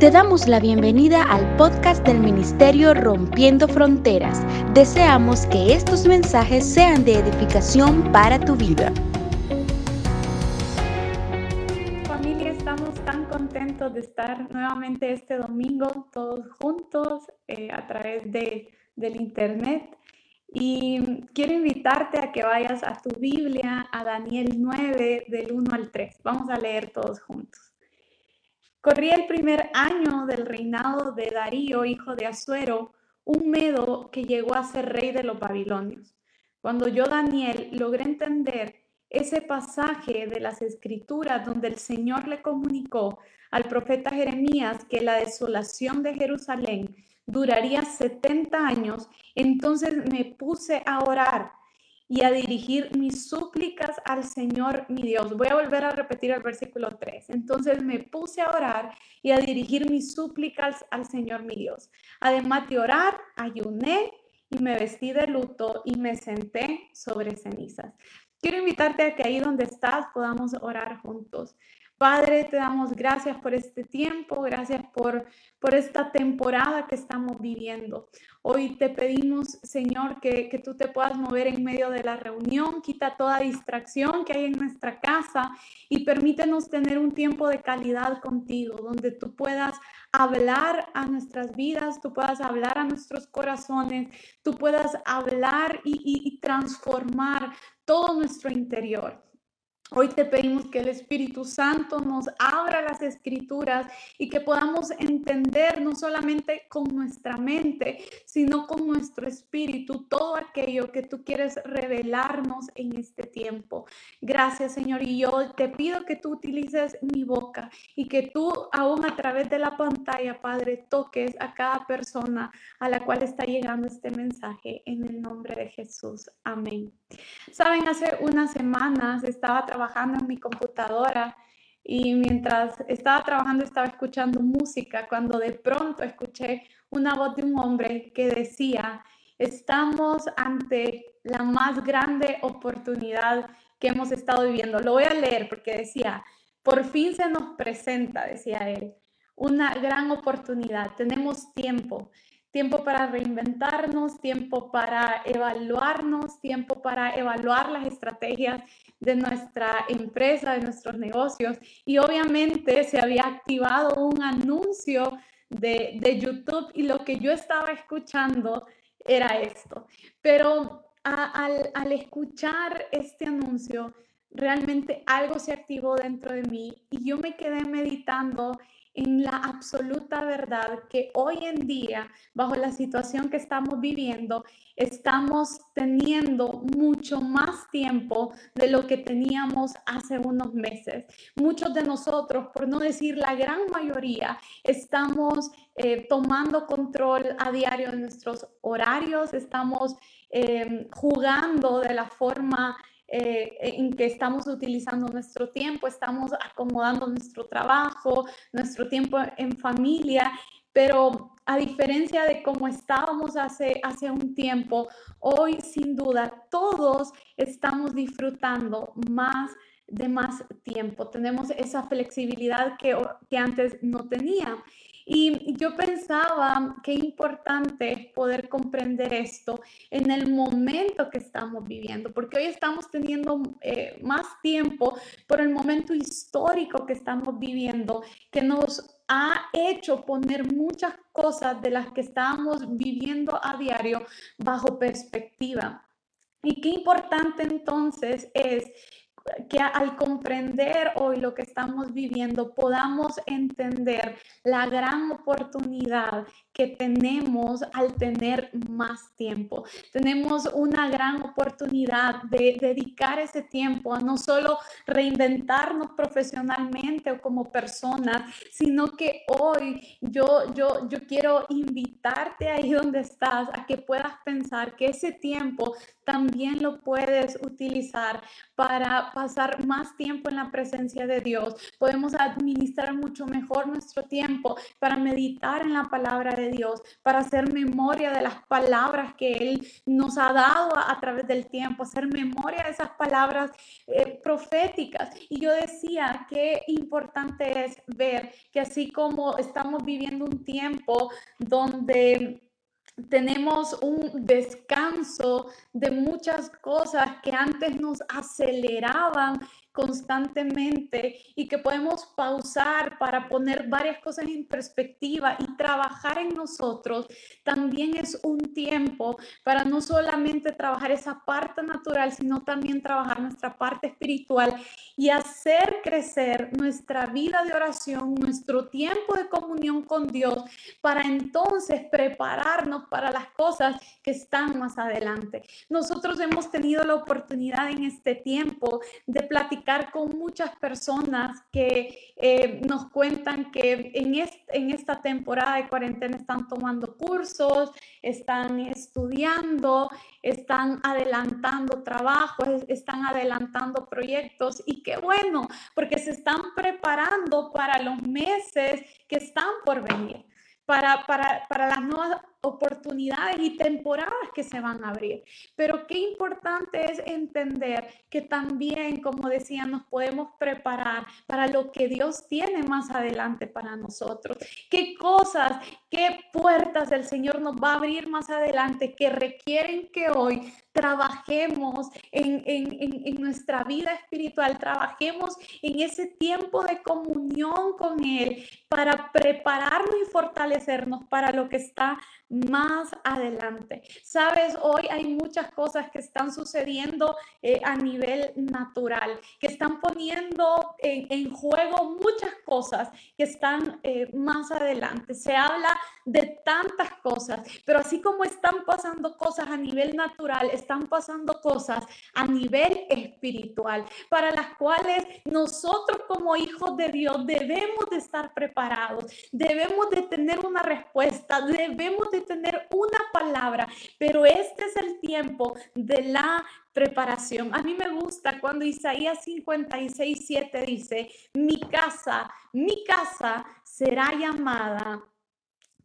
Te damos la bienvenida al podcast del Ministerio Rompiendo Fronteras. Deseamos que estos mensajes sean de edificación para tu vida. Familia, estamos tan contentos de estar nuevamente este domingo todos juntos eh, a través de, del internet. Y quiero invitarte a que vayas a tu Biblia, a Daniel 9, del 1 al 3. Vamos a leer todos juntos. Corría el primer año del reinado de Darío, hijo de Asuero, un medo que llegó a ser rey de los babilonios. Cuando yo, Daniel, logré entender ese pasaje de las escrituras donde el Señor le comunicó al profeta Jeremías que la desolación de Jerusalén duraría 70 años, entonces me puse a orar y a dirigir mis súplicas al Señor mi Dios. Voy a volver a repetir el versículo 3. Entonces me puse a orar y a dirigir mis súplicas al Señor mi Dios. Además de orar, ayuné y me vestí de luto y me senté sobre cenizas. Quiero invitarte a que ahí donde estás podamos orar juntos. Padre, te damos gracias por este tiempo, gracias por, por esta temporada que estamos viviendo. Hoy te pedimos, Señor, que, que, tú te puedas mover en medio de la reunión, quita toda distracción que hay en nuestra casa y permítenos tener un tiempo de calidad contigo, donde tú puedas hablar a nuestras vidas, tú puedas hablar a nuestros corazones, tú puedas hablar y, y, transformar todo nuestro interior. Hoy te pedimos que el Espíritu Santo nos abra las escrituras y que podamos entender no solamente con nuestra mente, sino con nuestro espíritu todo aquello que tú quieres revelarnos en este tiempo. Gracias Señor y yo te pido que tú utilices mi boca y que tú aún a través de la pantalla, Padre, toques a cada persona a la cual está llegando este mensaje en el nombre de Jesús. Amén. Saben, hace unas semanas estaba trabajando en mi computadora y mientras estaba trabajando estaba escuchando música cuando de pronto escuché una voz de un hombre que decía, estamos ante la más grande oportunidad que hemos estado viviendo. Lo voy a leer porque decía, por fin se nos presenta, decía él, una gran oportunidad, tenemos tiempo tiempo para reinventarnos, tiempo para evaluarnos, tiempo para evaluar las estrategias de nuestra empresa, de nuestros negocios. Y obviamente se había activado un anuncio de, de YouTube y lo que yo estaba escuchando era esto. Pero al, al escuchar este anuncio, realmente algo se activó dentro de mí y yo me quedé meditando en la absoluta verdad que hoy en día, bajo la situación que estamos viviendo, estamos teniendo mucho más tiempo de lo que teníamos hace unos meses. Muchos de nosotros, por no decir la gran mayoría, estamos eh, tomando control a diario de nuestros horarios, estamos eh, jugando de la forma eh, en que estamos utilizando nuestro tiempo, estamos acomodando nuestro trabajo, nuestro tiempo en familia, pero a diferencia de cómo estábamos hace, hace un tiempo, hoy sin duda todos estamos disfrutando más de más tiempo, tenemos esa flexibilidad que, que antes no tenía. Y yo pensaba qué importante es poder comprender esto en el momento que estamos viviendo, porque hoy estamos teniendo eh, más tiempo por el momento histórico que estamos viviendo, que nos ha hecho poner muchas cosas de las que estábamos viviendo a diario bajo perspectiva. Y qué importante entonces es que al comprender hoy lo que estamos viviendo podamos entender la gran oportunidad que tenemos al tener más tiempo. Tenemos una gran oportunidad de dedicar ese tiempo a no solo reinventarnos profesionalmente o como personas, sino que hoy yo, yo, yo quiero invitarte ahí donde estás a que puedas pensar que ese tiempo también lo puedes utilizar para pasar más tiempo en la presencia de Dios. Podemos administrar mucho mejor nuestro tiempo para meditar en la palabra de Dios, para hacer memoria de las palabras que Él nos ha dado a, través del tiempo, hacer memoria de esas palabras eh, proféticas. Y yo decía, qué importante es ver que así como estamos viviendo un tiempo donde tenemos un descanso de muchas cosas que antes nos aceleraban constantemente y que podemos pausar para poner varias cosas en perspectiva y trabajar en nosotros, también es un tiempo para no solamente trabajar esa parte natural, sino también trabajar nuestra parte espiritual y hacer crecer nuestra vida de oración, nuestro tiempo de comunión con Dios, para entonces prepararnos para las cosas que están más adelante. Nosotros hemos tenido la oportunidad en este tiempo de platicar con muchas personas que eh, nos cuentan que en, esta temporada de cuarentena están tomando cursos, están estudiando, están adelantando trabajos, están adelantando proyectos y qué bueno, porque se están preparando para los meses que están por venir. Para, las nuevas oportunidades y temporadas que se van a abrir. Pero qué importante es entender que también, como decía, nos podemos preparar para lo que Dios tiene más adelante para nosotros. Qué cosas, qué puertas el Señor nos va a abrir más adelante que requieren que hoy trabajemos en, en, en, nuestra vida espiritual, trabajemos en ese tiempo de comunión con Él para prepararnos y fortalecernos para lo que está más adelante. Sabes, hoy hay muchas cosas que están sucediendo eh, a nivel natural, que están poniendo en, juego muchas cosas que están eh, más adelante. Se habla de tantas cosas, pero así como están pasando cosas a nivel natural, están pasando cosas a nivel espiritual, para las cuales nosotros como hijos de Dios debemos de estar preparados, debemos de tener una respuesta, debemos de tener una palabra, pero este es el tiempo de la preparación. A mí me gusta cuando Isaías 56, 7 dice, mi casa, mi casa será llamada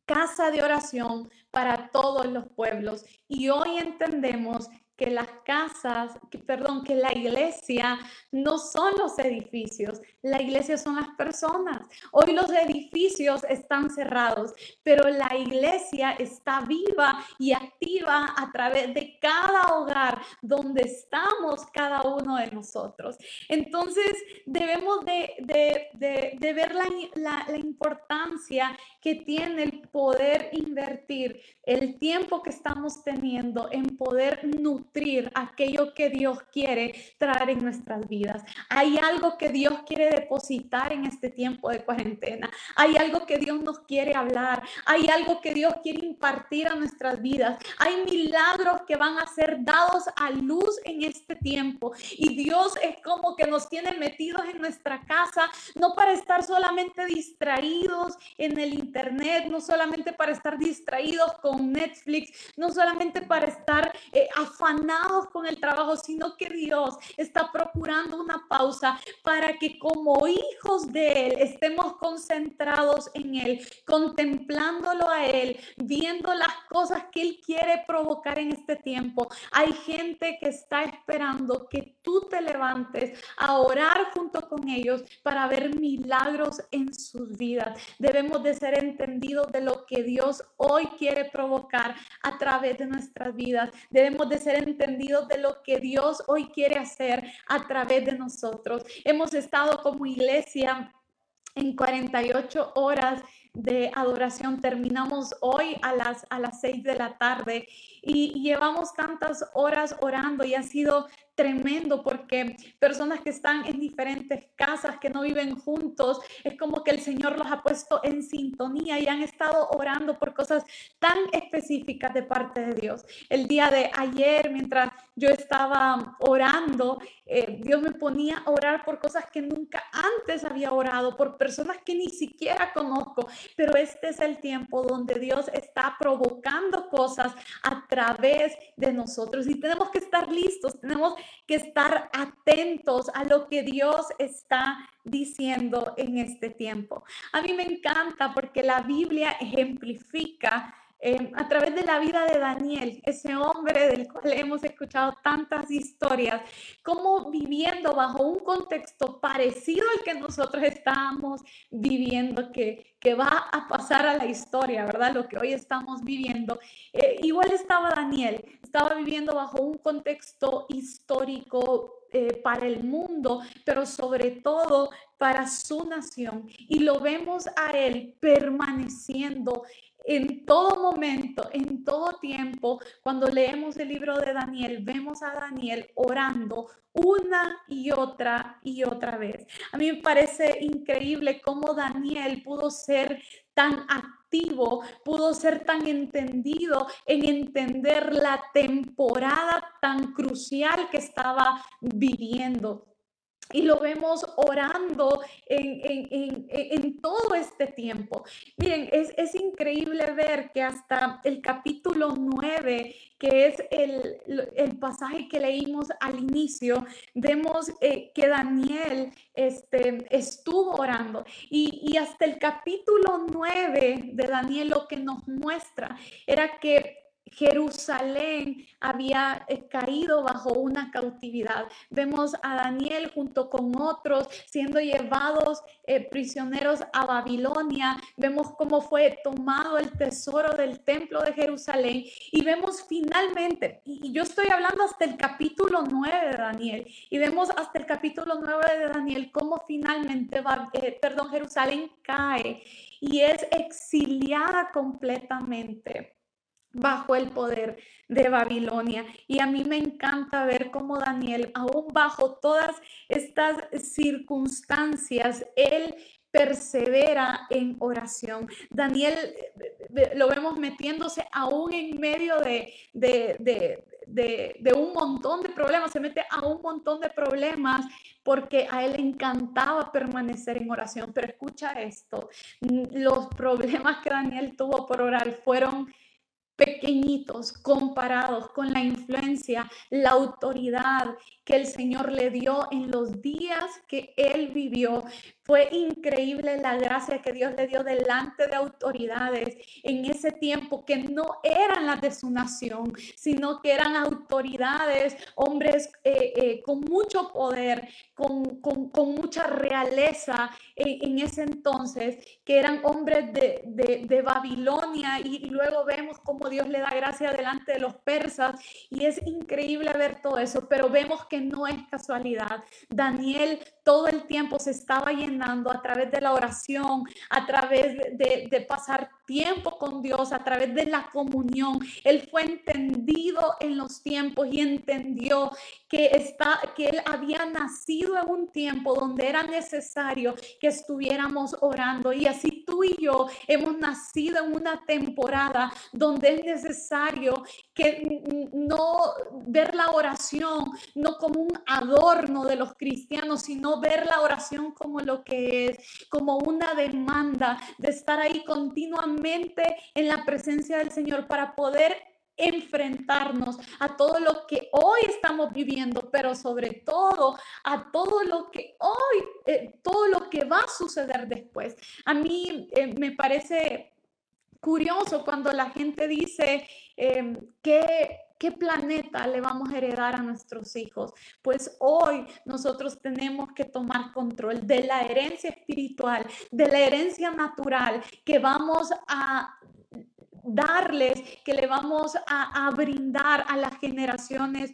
casa de oración para todos los pueblos. Y hoy entendemos que las casas, que, perdón, que la iglesia no son los edificios, la iglesia son las personas. Hoy los edificios están cerrados, pero la iglesia está viva y activa a través de cada hogar donde estamos cada uno de nosotros. Entonces debemos de, ver la, la importancia que tiene el poder invertir el tiempo que estamos teniendo en poder nutrir aquello que Dios quiere traer en nuestras vidas. Hay algo que Dios quiere depositar en este tiempo de cuarentena. Hay algo que Dios nos quiere hablar. Hay algo que Dios quiere impartir a nuestras vidas. Hay milagros que van a ser dados a luz en este tiempo. Y Dios es como que nos tiene metidos en nuestra casa, no para estar solamente distraídos en el internet, no solamente para estar distraídos con Netflix, no solamente para estar eh, afanados con el trabajo, sino que Dios está procurando una pausa para que como hijos de Él estemos concentrados en Él, contemplándolo a Él, viendo las cosas que Él quiere provocar en este tiempo. Hay gente que está esperando que tú te levantes a orar junto con ellos para ver milagros en sus vidas. Debemos de ser entendidos de lo que Dios hoy quiere provocar a través de nuestras vidas. Debemos de ser entendidos de lo que Dios hoy quiere hacer a través de nosotros. Hemos estado como iglesia en 48 horas de adoración. Terminamos hoy a las, a las 6 de la tarde y llevamos tantas horas orando y ha sido tremendo porque personas que están en diferentes casas, que no viven juntos, es como que el Señor los ha puesto en sintonía y han estado orando por cosas tan específicas de parte de Dios. El día de ayer, mientras yo estaba orando, eh, Dios me ponía a orar por cosas que nunca antes había orado, por personas que ni siquiera conozco, pero este es el tiempo donde Dios está provocando cosas a través de nosotros y tenemos que estar listos, tenemos que estar atentos a lo que Dios está diciendo en este tiempo. A mí me encanta porque la Biblia ejemplifica Em, a través de la vida de Daniel, ese hombre del cual hemos escuchado tantas historias, como viviendo bajo un contexto parecido al que nosotros estábamos viviendo, que, que va a pasar a la historia, ¿verdad? Lo que hoy estamos viviendo. Eh, igual estaba Daniel, estaba viviendo bajo un contexto histórico eh, para el mundo, pero sobre todo para su nación. Y lo vemos a él permaneciendo en todo momento, en todo tiempo, cuando leemos el libro de Daniel, vemos a Daniel orando una y otra y otra vez. A mí me parece increíble cómo Daniel pudo ser tan activo, pudo ser tan entendido en entender la temporada tan crucial que estaba viviendo. Y lo vemos orando en, todo este tiempo. Miren, es, increíble ver que hasta el capítulo 9, que es el, pasaje que leímos al inicio, vemos eh, que Daniel este, estuvo orando. Y, y hasta el capítulo 9 de Daniel lo que nos muestra era que Jerusalén había eh, caído bajo una cautividad. Vemos a Daniel junto con otros siendo llevados eh, prisioneros a Babilonia. Vemos cómo fue tomado el tesoro del templo de Jerusalén y vemos finalmente, y yo estoy hablando hasta el capítulo 9 de Daniel, y vemos hasta el capítulo 9 de Daniel cómo finalmente, va, eh, perdón, Jerusalén cae y es exiliada completamente bajo el poder de Babilonia. Y a mí me encanta ver cómo Daniel, aún bajo todas estas circunstancias, él persevera en oración. Daniel lo vemos metiéndose aún en medio de, de, un montón de problemas, se mete a un montón de problemas porque a él le encantaba permanecer en oración. Pero escucha esto, los problemas que Daniel tuvo por orar fueron pequeñitos comparados con la influencia, la autoridad que el Señor le dio en los días que él vivió. Fue increíble la gracia que Dios le dio delante de autoridades en ese tiempo que no eran las de su nación, sino que eran autoridades, hombres eh, eh, con mucho poder, con, mucha realeza en, ese entonces, que eran hombres de, de Babilonia y luego vemos cómo Dios le da gracia delante de los persas y es increíble ver todo eso, pero vemos que no es casualidad. Daniel todo el tiempo se estaba llenando a través de la oración, a través de, pasar tiempo con Dios, a través de la comunión. Él fue entendido en los tiempos y entendió que, está, que él había nacido en un tiempo donde era necesario que estuviéramos orando. Y así tú y yo hemos nacido en una temporada donde es necesario que no ver la oración no como un adorno de los cristianos, sino ver la oración como lo que es, como una demanda de estar ahí continuamente en la presencia del Señor para poder enfrentarnos a todo lo que hoy estamos viviendo, pero sobre todo a todo lo que hoy, eh, todo lo que va a suceder después. A mí eh, me parece curioso cuando la gente dice em, que ¿Qué planeta le vamos a heredar a nuestros hijos? Pues hoy nosotros tenemos que tomar control de la herencia espiritual, de la herencia natural que vamos a darles, que le vamos a, a brindar a las generaciones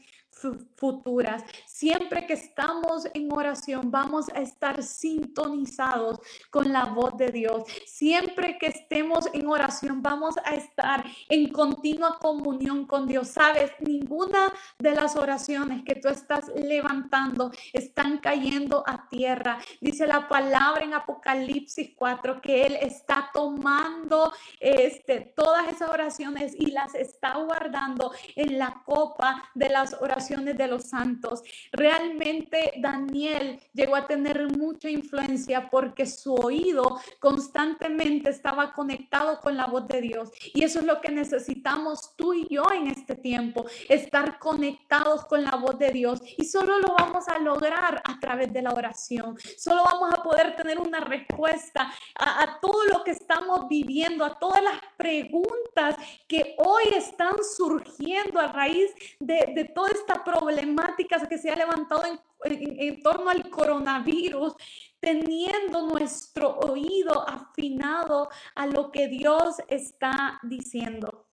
futuras. Siempre que estamos en oración, vamos a estar sintonizados con la voz de Dios. Siempre que estemos en oración, vamos a estar en continua comunión con Dios. Sabes, ninguna de las oraciones que tú estás levantando están cayendo a tierra. Dice la palabra en Apocalipsis 4 que Él está tomando este, todas esas oraciones y las está guardando en la copa de las oraciones de los santos. Realmente Daniel llegó a tener mucha influencia porque su oído constantemente estaba conectado con la voz de Dios. Y eso es lo que necesitamos tú y yo en este tiempo, estar conectados con la voz de Dios. Y solo lo vamos a lograr a través de la oración. Solo vamos a poder tener una respuesta a, a todo lo que estamos viviendo, a todas las preguntas que hoy están surgiendo a raíz de, toda esta problemática que se ha levantado en, en torno al coronavirus, teniendo nuestro oído afinado a lo que Dios está diciendo.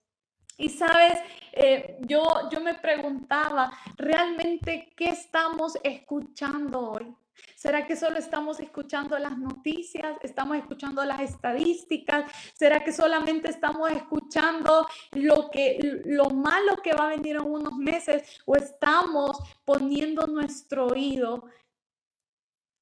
Y sabes, eh, yo, yo me preguntaba, ¿realmente qué estamos escuchando hoy? ¿Será que solo estamos escuchando las noticias? ¿Estamos escuchando las estadísticas? ¿Será que solamente estamos escuchando lo que lo malo que va a venir en unos meses o estamos poniendo nuestro oído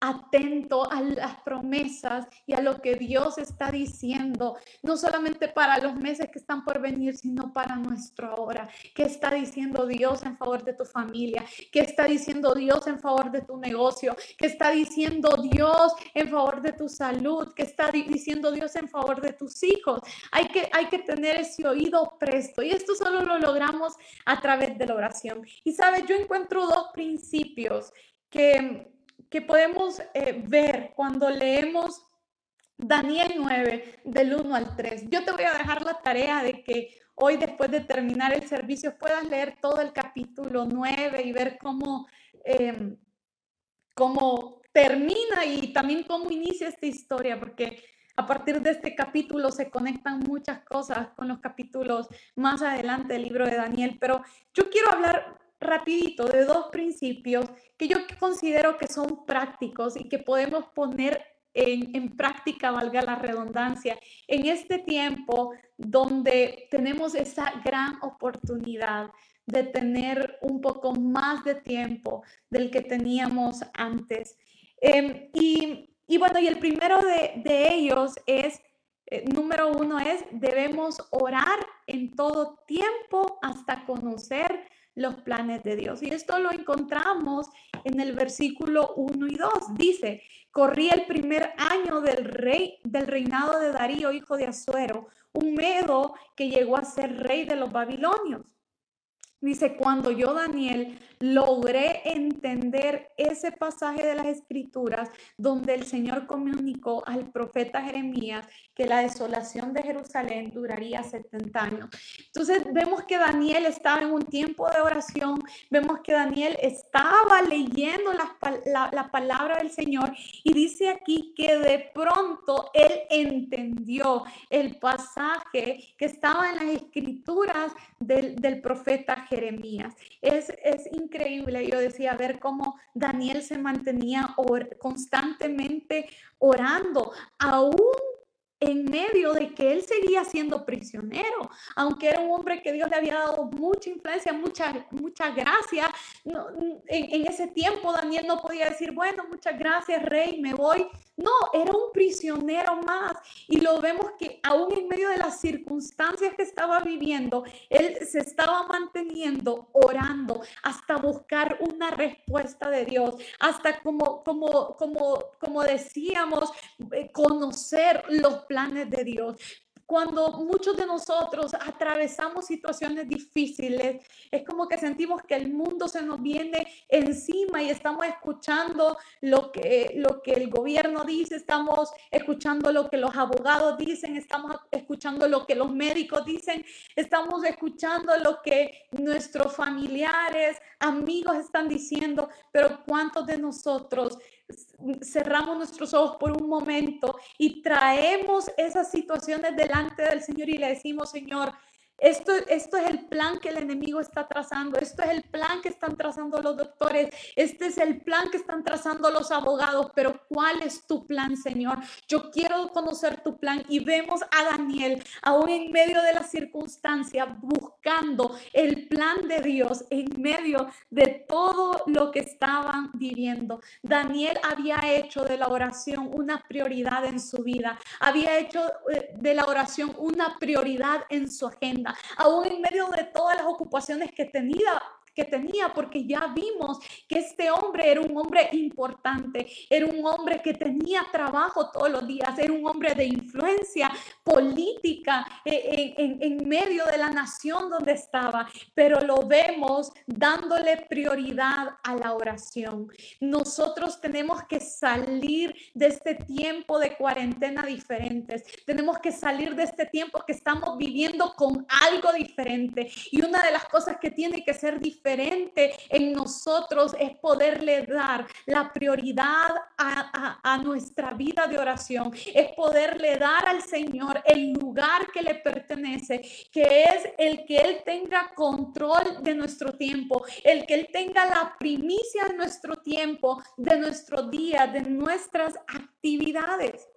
atento a las promesas y a lo que Dios está diciendo, no solamente para los meses que están por venir, sino para nuestro ahora. ¿Qué está diciendo Dios en favor de tu familia? ¿Qué está diciendo Dios en favor de tu negocio? ¿Qué está diciendo Dios en favor de tu salud? ¿Qué está diciendo Dios en favor de tus hijos? Hay que, hay que tener ese oído presto y esto solo lo logramos a través de la oración. Y sabes, yo encuentro dos principios que que podemos eh, ver cuando leemos Daniel 9 del 1 al 3. Yo te voy a dejar la tarea de que hoy después de terminar el servicio puedas leer todo el capítulo 9 y ver cómo, em, cómo termina y también cómo inicia esta historia, porque a partir de este capítulo se conectan muchas cosas con los capítulos más adelante del libro de Daniel, pero yo quiero hablar rapidito de dos principios que yo considero que son prácticos y que podemos poner en, en, práctica, valga la redundancia, en este tiempo donde tenemos esa gran oportunidad de tener un poco más de tiempo del que teníamos antes. Em, y, y, bueno, y el primero de, de ellos es, eh, número uno es, debemos orar en todo tiempo hasta conocer los planes de Dios. Y esto lo encontramos en el versículo 1 y 2. Dice, corría el primer año del rey del reinado de Darío, hijo de Azuero, un medo que llegó a ser rey de los babilonios. Dice, cuando yo, Daniel, logré entender ese pasaje de las escrituras donde el Señor comunicó al profeta Jeremías que la desolación de Jerusalén duraría 70 años. Entonces vemos que Daniel estaba en un tiempo de oración, vemos que Daniel estaba leyendo la, la, palabra del Señor y dice aquí que de pronto él entendió el pasaje que estaba en las escrituras del, del profeta Jeremías. Es, es yo decía, ver cómo Daniel se mantenía constantemente orando, aún en medio de que él seguía siendo prisionero, aunque era un hombre que Dios le había dado mucha influencia, mucha, mucha gracia. en, ese tiempo Daniel no podía decir, bueno, muchas gracias, rey, me voy. No, era un prisionero más. Y lo vemos que aún en medio de las circunstancias que estaba viviendo, él se estaba manteniendo orando hasta buscar una respuesta de Dios, hasta como, como, como, como decíamos, eh, conocer los planes de Dios. Cuando muchos de nosotros atravesamos situaciones difíciles, es como que sentimos que el mundo se nos viene encima y estamos escuchando lo que, lo que el gobierno dice, estamos escuchando lo que los abogados dicen, estamos escuchando lo que los médicos dicen, estamos escuchando lo que nuestros familiares, amigos están diciendo, pero ¿cuántos de nosotros cerramos nuestros ojos por un momento y traemos esas situaciones delante del Señor y le decimos, Señor, esto, esto es el plan que el enemigo está trazando, esto es el plan que están trazando los doctores, este es el plan que están trazando los abogados, pero ¿cuál es tu plan, Señor? Yo quiero conocer tu plan y vemos a Daniel aún en medio de la circunstancia buscando el plan de Dios en medio de todo lo que estaban viviendo. Daniel había hecho de la oración una prioridad en su vida, había hecho eh, de la oración una prioridad en su agenda aún en medio de todas las ocupaciones que tenía, que tenía, porque ya vimos que este hombre era un hombre importante, era un hombre que tenía trabajo todos los días, era un hombre de influencia política eh, en, en medio de la nación donde estaba, pero lo vemos dándole prioridad a la oración. Nosotros tenemos que salir de este tiempo de cuarentena diferentes, tenemos que salir de este tiempo que estamos viviendo con algo diferente. Y una de las cosas que tiene que ser diferente en nosotros es poderle dar la prioridad a, nuestra vida de oración, es poderle dar al Señor el lugar que le pertenece, que es el que Él tenga control de nuestro tiempo, el que Él tenga la primicia de nuestro tiempo, de nuestro día, de nuestras actividades.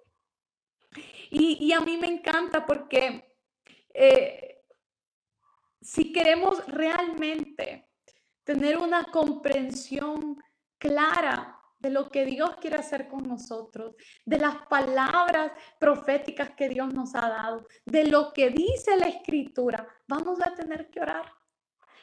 Y, y a mí me encanta porque eh, si queremos realmente tener una comprensión clara de lo que Dios quiere hacer con nosotros, de las palabras proféticas que Dios nos ha dado, de lo que dice la escritura, vamos a tener que orar.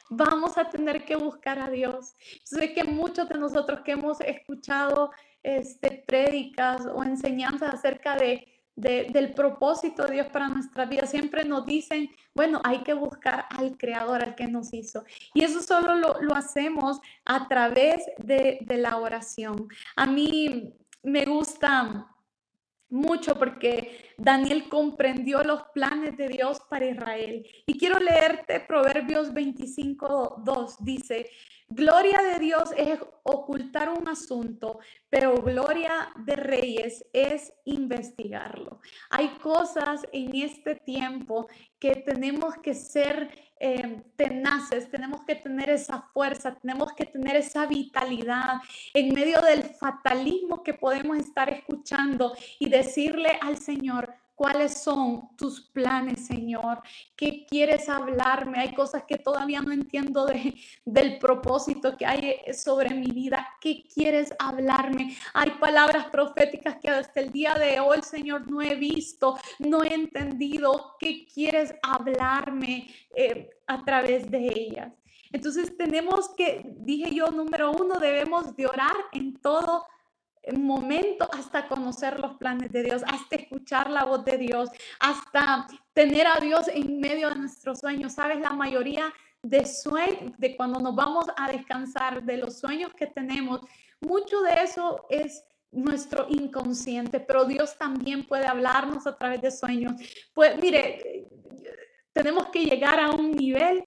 Vamos a tener que buscar a Dios. Sé que muchos de nosotros que hemos escuchado este, prédicas o enseñanzas acerca de del propósito de Dios para nuestra vida. Siempre nos dicen, bueno, hay que buscar al Creador, al que nos hizo. Y eso solo lo, lo hacemos a través de, de la oración. A mí me gusta mucho porque Daniel comprendió los planes de Dios para Israel. Y quiero leerte Proverbios 25, 2. Dice, Gloria de Dios es ocultar un asunto, pero gloria de reyes es investigarlo. Hay cosas en este tiempo que tenemos que ser eh, tenaces, tenemos que tener esa fuerza, tenemos que tener esa vitalidad en medio del fatalismo que podemos estar escuchando y decirle al Señor, ¿Cuáles son tus planes, Señor? ¿Qué quieres hablarme? Hay cosas que todavía no entiendo de, del propósito que hay sobre mi vida. ¿Qué quieres hablarme? Hay palabras proféticas que hasta el día de hoy, Señor, no he visto, no he entendido. ¿Qué quieres hablarme eh, a través de ellas? Entonces tenemos que, dije yo, número uno, debemos de orar en todo momento hasta conocer los planes de Dios, hasta escuchar la voz de Dios, hasta tener a Dios en medio de nuestros sueños. Sabes, la mayoría de sueños, de cuando nos vamos a descansar, de los sueños que tenemos, mucho de eso es nuestro inconsciente, pero Dios también puede hablarnos a través de sueños. Pues mire, tenemos que llegar a un nivel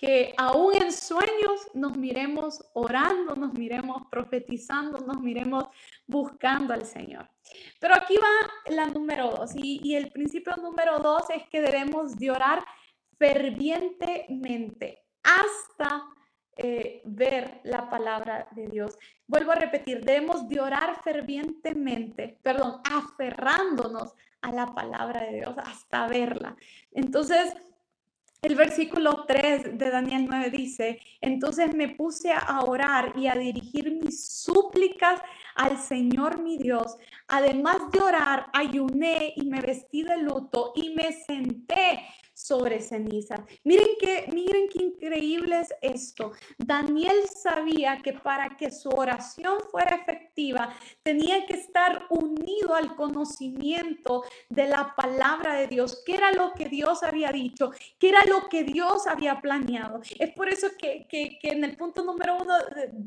que aún en sueños nos miremos orando, nos miremos profetizando, nos miremos buscando al Señor. Pero aquí va la número dos y, el principio número dos es que debemos de orar fervientemente hasta eh, ver la palabra de Dios. Vuelvo a repetir, debemos de orar fervientemente, perdón, aferrándonos a la palabra de Dios hasta verla. Entonces, el versículo 3 de Daniel 9 dice, entonces me puse a orar y a dirigir mis súplicas al Señor mi Dios. Además de orar, ayuné y me vestí de luto y me senté sobre ceniza. Miren qué, miren qué increíble es esto. Daniel sabía que para que su oración fuera efectiva, tenía que estar unido al conocimiento de la palabra de Dios, que era lo que Dios había dicho, que era lo que Dios había planeado. Es por eso que, que, que en el punto número uno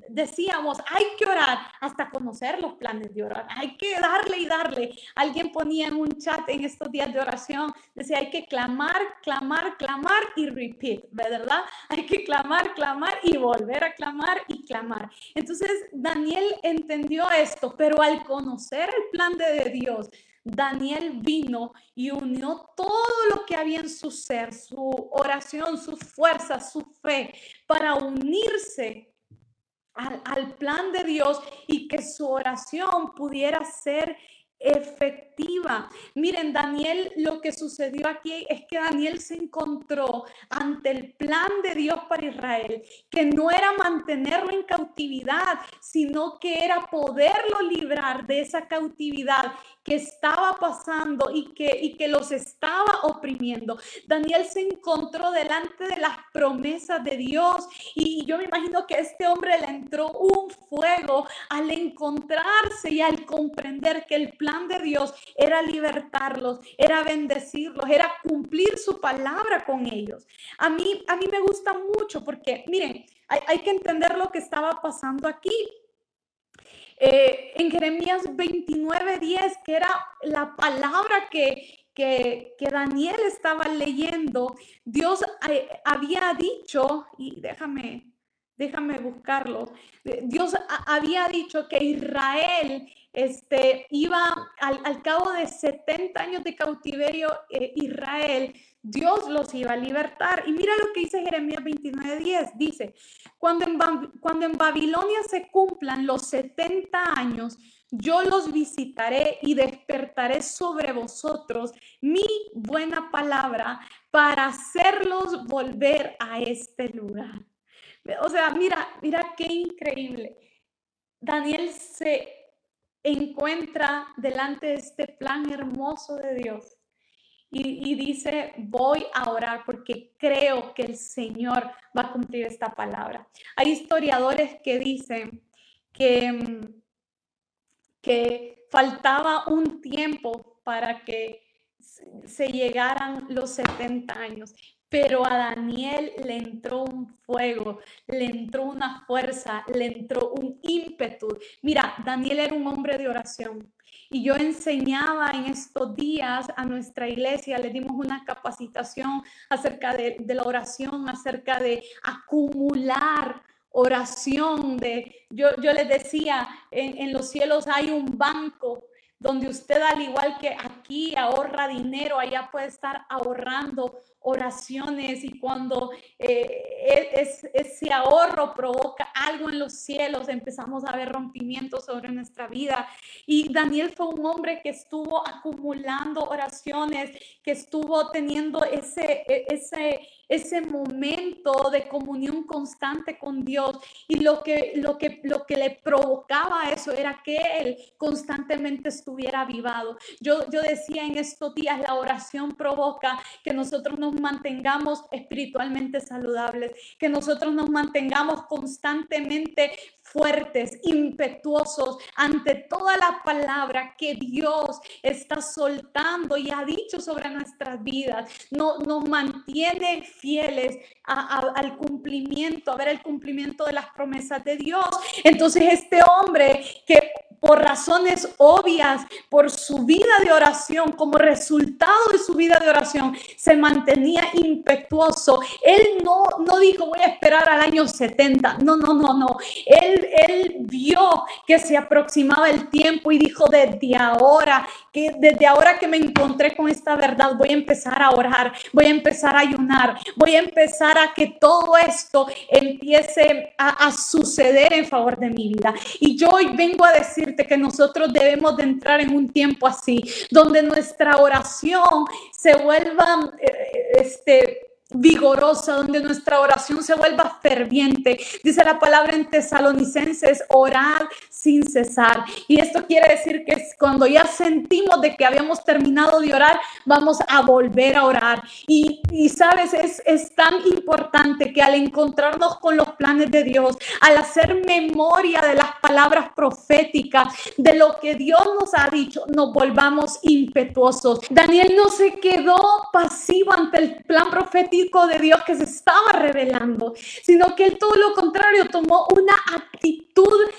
decíamos, hay que orar hasta conocer los planes de orar, hay que darle y darle. Alguien ponía en un chat en estos días de oración, decía, hay que clamar, clamar, clamar y repeat, ¿verdad? Hay que clamar, clamar y volver a clamar y clamar. Entonces Daniel entendió esto, pero al conocer el plan de Dios, Daniel vino y unió todo lo que había en su ser, su oración, su fuerza, su fe, para unirse al, al, plan de Dios y que su oración pudiera ser efectiva. Miren, Daniel, lo que sucedió aquí es que Daniel se encontró ante el plan de Dios para Israel, que no era mantenerlo en cautividad, sino que era poderlo librar de esa cautividad que estaba pasando y que, y que los estaba oprimiendo. Daniel se encontró delante de las promesas de Dios y yo me imagino que este hombre le entró un fuego al encontrarse y al comprender que el plan de Dios era libertarlos, era bendecirlos, era cumplir su palabra con ellos. A mí, a mí me gusta mucho porque, miren, hay, que entender lo que estaba pasando aquí. Eh, en Jeremías 29, 10, que era la palabra que, que, que, Daniel estaba leyendo, Dios eh, había dicho, y déjame, déjame buscarlo, Dios había dicho que Israel este, iba al, cabo de 70 años de cautiverio, eh, Israel, Dios los iba a libertar. Y mira lo que dice Jeremías 29:10. Dice, cuando en, cuando en Babilonia se cumplan los 70 años, yo los visitaré y despertaré sobre vosotros mi buena palabra para hacerlos volver a este lugar. O sea, mira, mira qué increíble. Daniel se encuentra delante de este plan hermoso de Dios y, dice, voy a orar porque creo que el Señor va a cumplir esta palabra. Hay historiadores que dicen que, que faltaba un tiempo para que se llegaran los 70 años. Pero a Daniel le entró un fuego, le entró una fuerza, le entró un ímpetu. Mira, Daniel era un hombre de oración. Y yo enseñaba en estos días a nuestra iglesia, le dimos una capacitación acerca de, la oración, acerca de acumular oración. De, yo, yo les decía, en, en los cielos hay un banco donde usted al igual que aquí ahorra dinero, allá puede estar ahorrando oraciones y cuando eh, es, ese ahorro provoca algo en los cielos, empezamos a ver rompimientos sobre nuestra vida. Y Daniel fue un hombre que estuvo acumulando oraciones, que estuvo teniendo ese, e, ese, ese momento de comunión constante con Dios y lo que, lo que, lo que le provocaba eso era que él constantemente estuviera avivado. Yo, yo decía en estos días, la oración provoca que nosotros nos mantengamos espiritualmente saludables, que nosotros nos mantengamos constantemente fuertes, impetuosos ante toda la palabra que Dios está soltando y ha dicho sobre nuestras vidas. No, nos mantiene fieles al cumplimiento, a ver el cumplimiento de las promesas de Dios. Entonces este hombre que por razones obvias, por su vida de oración, como resultado de su vida de oración, se mantenía impetuoso. Él no, no dijo voy a esperar al año 70. No, no, no, no. Él, él vio que se aproximaba el tiempo y dijo desde ahora, que desde ahora que me encontré con esta verdad, voy a empezar a orar, voy a empezar a ayunar, voy a empezar a que todo esto empiece a, a suceder en favor de mi vida. Y yo hoy vengo a decir que nosotros debemos de entrar en un tiempo así, donde nuestra oración se vuelva, eh, este, vigorosa, donde nuestra oración se vuelva ferviente. Dice la palabra en tesalonicenses, orar sin cesar. Y esto quiere decir que cuando ya sentimos de que habíamos terminado de orar, vamos a volver a orar. Y, y sabes, es, es tan importante que al encontrarnos con los planes de Dios, al hacer memoria de las palabras proféticas, de lo que Dios nos ha dicho, nos volvamos impetuosos. Daniel no se quedó pasivo ante el plan profético de Dios que se estaba revelando, sino que él todo lo contrario tomó una actitud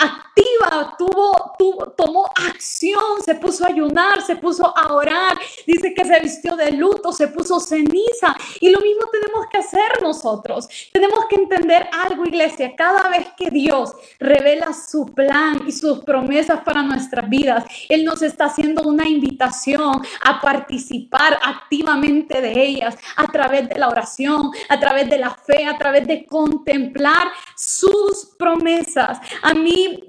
activa, tuvo, tuvo, tomó acción, se puso a ayunar, se puso a orar, dice que se vistió de luto, se puso ceniza y lo mismo tenemos que hacer nosotros. Tenemos que entender algo, iglesia, cada vez que Dios revela su plan y sus promesas para nuestras vidas, Él nos está haciendo una invitación a participar activamente de ellas a través de de la oración, a través de la fe, a través de contemplar sus promesas. A mí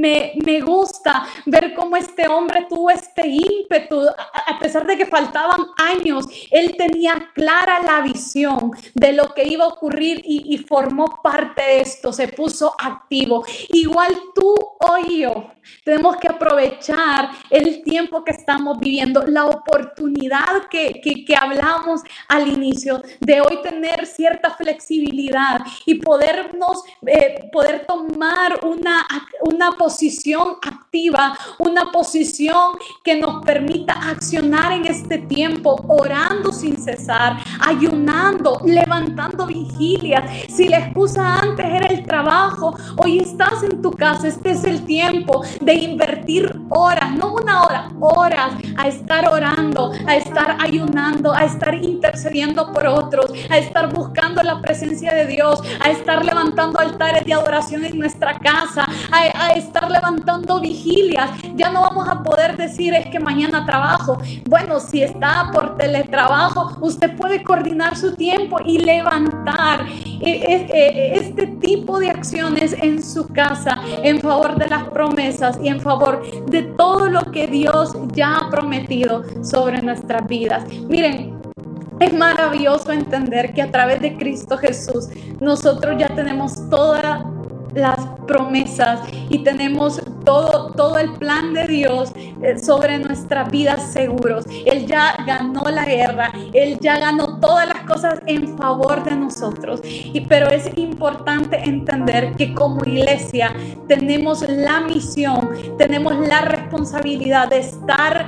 me, me gusta ver cómo este hombre tuvo este ímpetu, a pesar de que faltaban años, él tenía clara la visión de lo que iba a ocurrir y, y formó parte de esto, se puso activo. Igual tú hoy yo tenemos que aprovechar el tiempo que estamos viviendo, la oportunidad que, que, hablamos al inicio de hoy tener cierta flexibilidad y podernos, eh, poder tomar una, una posición activa, una posición que nos permita accionar en este tiempo, orando sin cesar, ayunando, levantando vigilias. Si la excusa antes era el trabajo, hoy estás en tu casa, este es el tiempo de invertir horas, no una hora, horas a estar orando, a estar ayunando, a estar intercediendo por otros, a estar buscando la presencia de Dios, a estar levantando altares de adoración en nuestra casa, a, estar levantando vigilias. Ya no vamos a poder decir es que mañana trabajo. Bueno, si está por teletrabajo, usted puede coordinar su tiempo y levantar e, e, e, este tipo de acciones en su casa en favor de las promesas y en favor de todo lo que Dios ya ha prometido sobre nuestras vidas. Miren, es maravilloso entender que a través de Cristo Jesús nosotros ya tenemos toda las promesas y tenemos todo, todo el plan de Dios eh, sobre nuestras vidas seguros. Él ya ganó la guerra, Él ya ganó todas las cosas en favor de nosotros. Y, pero es importante entender que como iglesia tenemos la misión, tenemos la responsabilidad de estar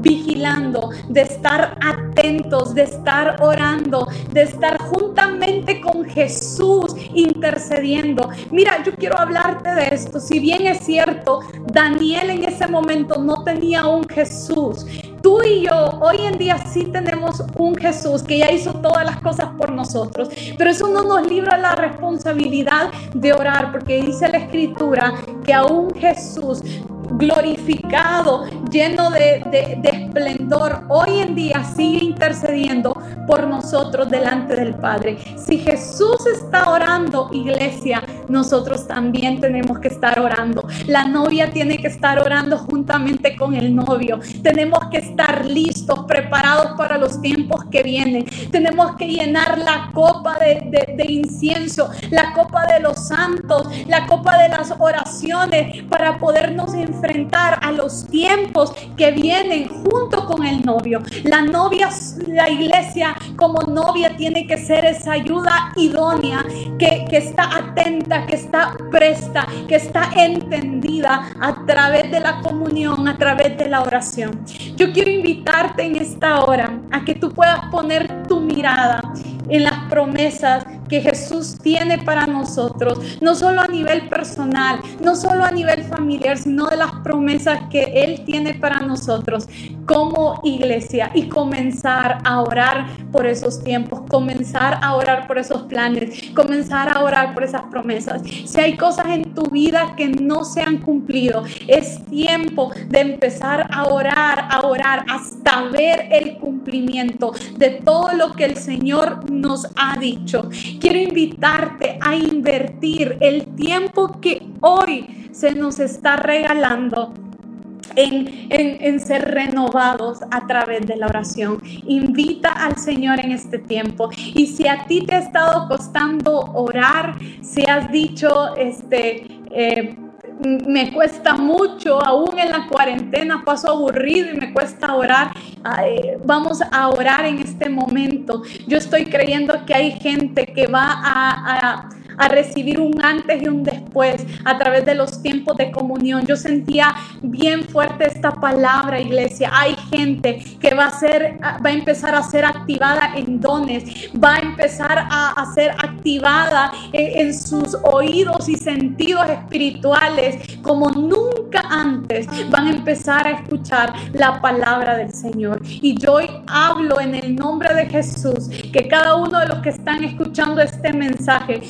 vigilando, de estar atentos, de estar orando, de estar juntamente con Jesús intercediendo. Mira, yo quiero hablarte de esto. Si bien es cierto, Daniel en ese momento no tenía un Jesús. Tú y yo hoy en día sí tenemos un Jesús que ya hizo todas las cosas por nosotros, pero eso no nos libra la responsabilidad de orar, porque dice la escritura que aún Jesús glorificado, lleno de, esplendor, hoy en día sigue intercediendo por nosotros delante del Padre. Si Jesús está orando, iglesia, nosotros también tenemos que estar orando. La novia tiene que estar orando juntamente con el novio. Tenemos que estar listos, preparados para los tiempos que vienen. Tenemos que llenar la copa de, incienso, la copa de los santos, la copa de las oraciones para podernos enfrentar a los tiempos que vienen junto con el novio. La novia, la iglesia como novia tiene que ser esa ayuda idónea, que está atenta, que está presta, que está entendida a través de la comunión, a través de la oración. Yo quiero invitarte en esta hora a que tú puedas poner tu mirada en las promesas que Jesús tiene para nosotros, no solo a nivel personal, no solo a nivel familiar, sino de las promesas que Él tiene para nosotros como iglesia y comenzar a orar por esos tiempos, comenzar a orar por esos planes, comenzar a orar por esas promesas. Si hay cosas en tu vida que no se han cumplido, es tiempo de empezar a orar, a orar hasta ver el cumplimiento de todo lo que el Señor nos ha dicho. Quiero invitarte a invertir el tiempo que hoy se nos está regalando en, ser renovados a través de la oración. Invita al Señor en este tiempo. Y si a ti te ha estado costando orar, si has dicho, este, eh, me cuesta mucho, aún en la cuarentena paso aburrido y me cuesta orar. vamos a orar en este momento. Yo estoy creyendo que hay gente que va a a recibir un antes y un después a través de los tiempos de comunión. Yo sentía bien fuerte esta palabra, iglesia. Hay gente que va a ser, va a empezar a ser activada en dones, va a empezar a, ser activada en, en sus oídos y sentidos espirituales como nunca antes. Van a empezar a escuchar la palabra del Señor. Y yo hoy hablo en el nombre de Jesús que cada uno de los que están escuchando este mensaje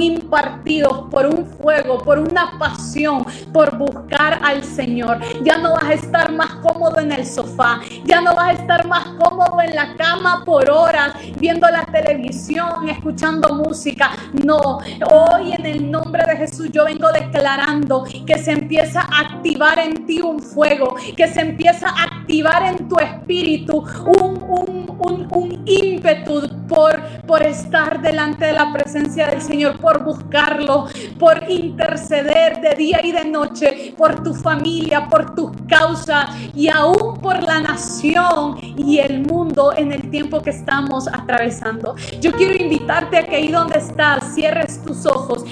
impartidos por un fuego, por una pasión, por buscar al Señor. Ya no vas a estar más cómodo en el sofá, ya no vas a estar más cómodo en la cama por horas viendo la televisión, escuchando música. No, hoy en el nombre de Jesús yo vengo declarando que se empieza a activar en ti un fuego, que se empieza a activar en tu espíritu un, un, un, un ímpetu por, por estar delante de la presencia del Señor, por buscarlo, por interceder de día y de noche por tu familia, por tus causas y aún por la nación y el mundo en el tiempo que estamos atravesando. Yo quiero invitarte a que ahí donde estás cierres tus ojos